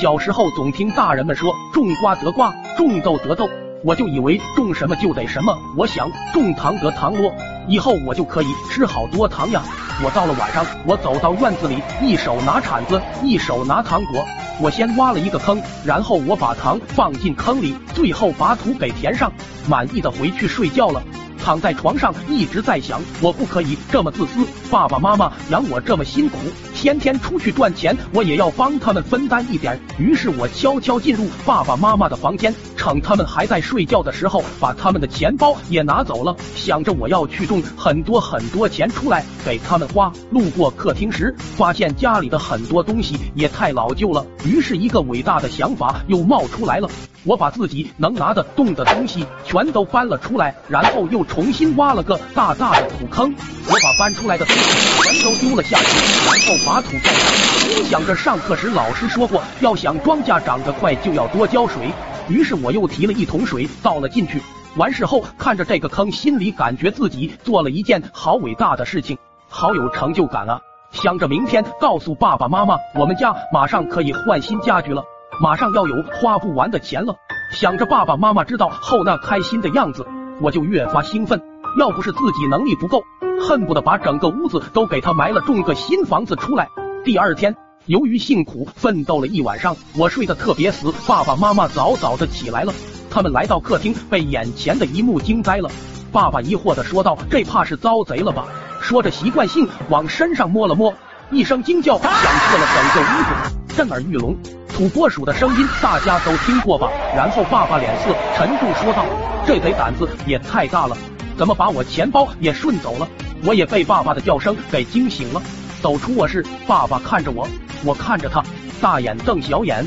小时候总听大人们说种瓜得瓜，种豆得豆，我就以为种什么就得什么。我想种糖得糖咯，以后我就可以吃好多糖呀。我到了晚上，我走到院子里，一手拿铲子，一手拿糖果。我先挖了一个坑，然后我把糖放进坑里，最后把土给填上，满意的回去睡觉了。躺在床上一直在想，我不可以这么自私。爸爸妈妈养我这么辛苦，天天出去赚钱，我也要帮他们分担一点。于是我悄悄进入爸爸妈妈的房间，趁他们还在睡觉的时候，把他们的钱包也拿走了，想着我要去种很多很多钱出来给他们花。路过客厅时，发现家里的很多东西也太老旧了，于是一个伟大的想法又冒出来了。我把自己能拿得动的东西全都搬了出来，然后又重新挖了个大大的土坑。我把搬出来的东西全都丢了下去，然后把土盖上。心想着上课时老师说过，要想庄稼长得快，就要多浇水。于是我又提了一桶水倒了进去。完事后看着这个坑，心里感觉自己做了一件好伟大的事情，好有成就感啊！想着明天告诉爸爸妈妈，我们家马上可以换新家具了。马上要有花不完的钱了，想着爸爸妈妈知道后那开心的样子，我就越发兴奋。要不是自己能力不够，恨不得把整个屋子都给他埋了，种个新房子出来。第二天，由于辛苦奋斗了一晚上，我睡得特别死。爸爸妈妈早早的起来了，他们来到客厅，被眼前的一幕惊呆了。爸爸疑惑的说道：“这怕是遭贼了吧？”说着习惯性往身上摸了摸，一声惊叫响彻了整个屋子，震耳欲聋。土拨鼠的声音大家都听过吧？然后爸爸脸色沉重说道：“这贼胆子也太大了，怎么把我钱包也顺走了？”我也被爸爸的叫声给惊醒了，走出卧室，爸爸看着我，我看着他，大眼瞪小眼。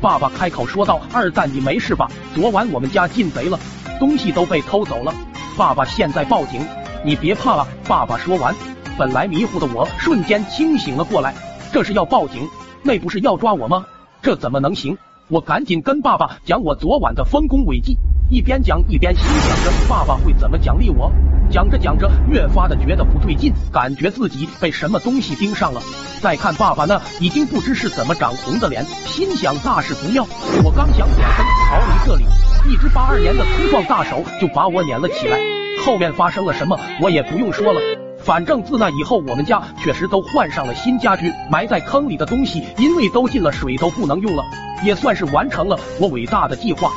爸爸开口说道：“二蛋，你没事吧？昨晚我们家进贼了，东西都被偷走了。爸爸现在报警，你别怕啊。”爸爸说完，本来迷糊的我瞬间清醒了过来，这是要报警，那不是要抓我吗？这怎么能行？我赶紧跟爸爸讲我昨晚的丰功伟绩，一边讲一边心想着爸爸会怎么奖励我。讲着讲着，越发的觉得不对劲，感觉自己被什么东西盯上了。再看爸爸那已经不知是怎么长红的脸，心想大事不妙。我刚想转身逃离这里，一只八二年的粗壮 大手就把我撵了起来。后面发生了什么，我也不用说了。反正自那以后，我们家确实都换上了新家具，埋在坑里的东西因为都进了水，都不能用了，也算是完成了我伟大的计划。